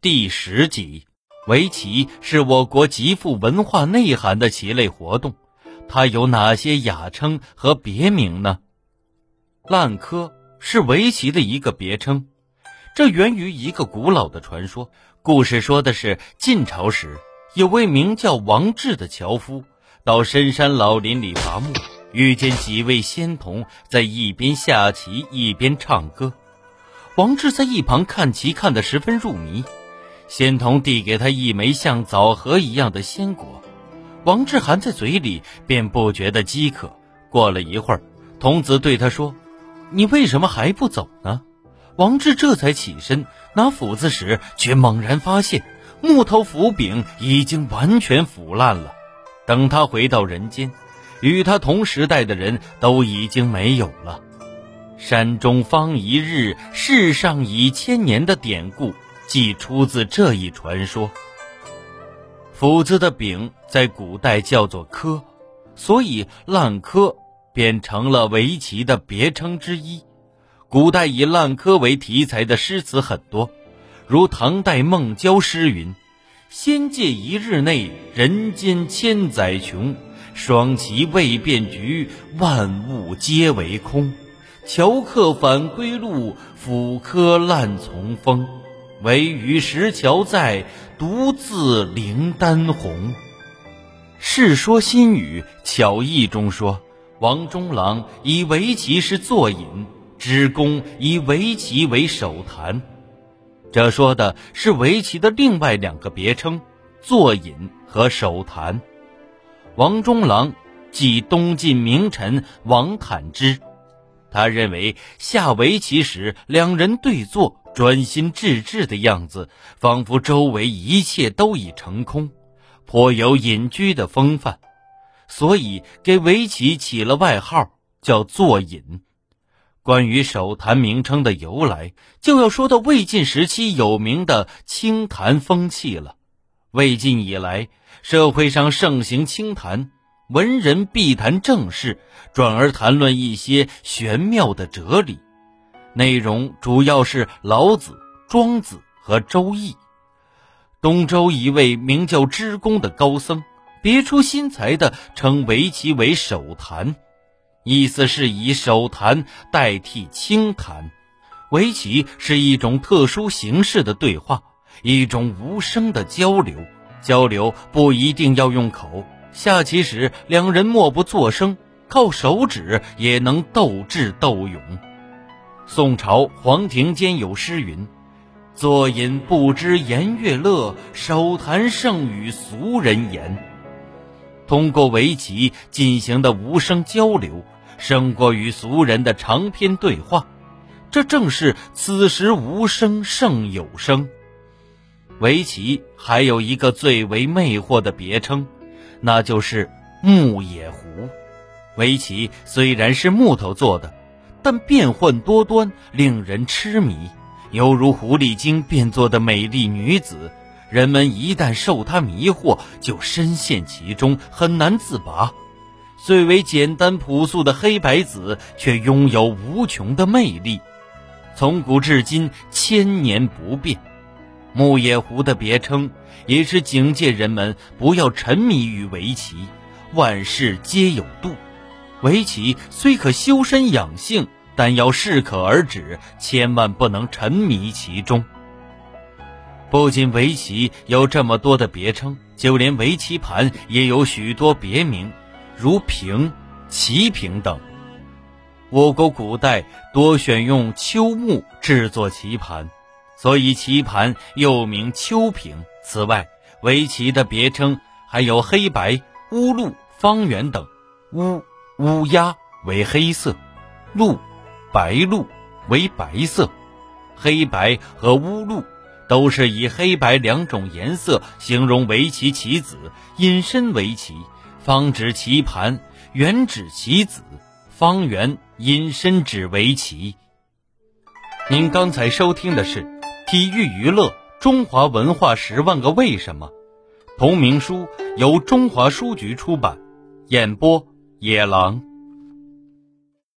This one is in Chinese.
第十集，围棋是我国极富文化内涵的棋类活动，它有哪些雅称和别名呢？烂柯是围棋的一个别称，这源于一个古老的传说。故事说的是晋朝时，有位名叫王志的樵夫，到深山老林里伐木，遇见几位仙童在一边下棋一边唱歌。王志在一旁看棋看得十分入迷。仙童递给他一枚像枣核一样的鲜果，王志含在嘴里，便不觉得饥渴。过了一会儿，童子对他说：“你为什么还不走呢？”王志这才起身拿斧子时，却猛然发现木头斧柄已经完全腐烂了。等他回到人间，与他同时代的人都已经没有了。山中方一日，世上已千年的典故。即出自这一传说。斧子的柄在古代叫做柯，所以烂柯便成了围棋的别称之一。古代以烂柯为题材的诗词很多，如唐代孟郊诗云：“仙界一日内，人间千载穷。双棋未变局，万物皆为空。樵客返归路，斧柯烂从风。”唯余石桥在，独自灵丹红。《世说新语·巧艺》中说，王中郎以围棋是作引，支公以围棋为手谈。这说的是围棋的另外两个别称：作引和手谈。王中郎即东晋名臣王坦之，他认为下围棋时两人对坐。专心致志的样子，仿佛周围一切都已成空，颇有隐居的风范，所以给围棋起了外号叫“坐隐”。关于手谈名称的由来，就要说到魏晋时期有名的清谈风气了。魏晋以来，社会上盛行清谈，文人必谈正事，转而谈论一些玄妙的哲理。内容主要是老子、庄子和周易。东周一位名叫支公的高僧，别出心裁地称围棋为手谈，意思是以手谈代替轻谈。围棋是一种特殊形式的对话，一种无声的交流。交流不一定要用口，下棋时两人默不作声，靠手指也能斗智斗勇。宋朝黄庭坚有诗云：“坐饮不知颜悦乐，手谈胜与俗人言。”通过围棋进行的无声交流，胜过与俗人的长篇对话。这正是此时无声胜有声。围棋还有一个最为魅惑的别称，那就是木野狐。围棋虽然是木头做的。但变幻多端，令人痴迷，犹如狐狸精变作的美丽女子。人们一旦受她迷惑，就深陷其中，很难自拔。最为简单朴素的黑白子，却拥有无穷的魅力，从古至今千年不变。木野狐的别称，也是警戒人们不要沉迷于围棋。万事皆有度。围棋虽可修身养性，但要适可而止，千万不能沉迷其中。不仅围棋有这么多的别称，就连围棋盘也有许多别名，如平、棋平等。我国古代多选用秋木制作棋盘，所以棋盘又名秋平。此外，围棋的别称还有黑白、乌鹿、方圆等。乌。乌鸦为黑色，鹿、白鹿为白色，黑白和乌鹿都是以黑白两种颜色形容围棋棋子，引申围棋。方指棋盘，圆指棋子，方圆引申指围棋。您刚才收听的是《体育娱乐中华文化十万个为什么》，同名书由中华书局出版，演播。野狼。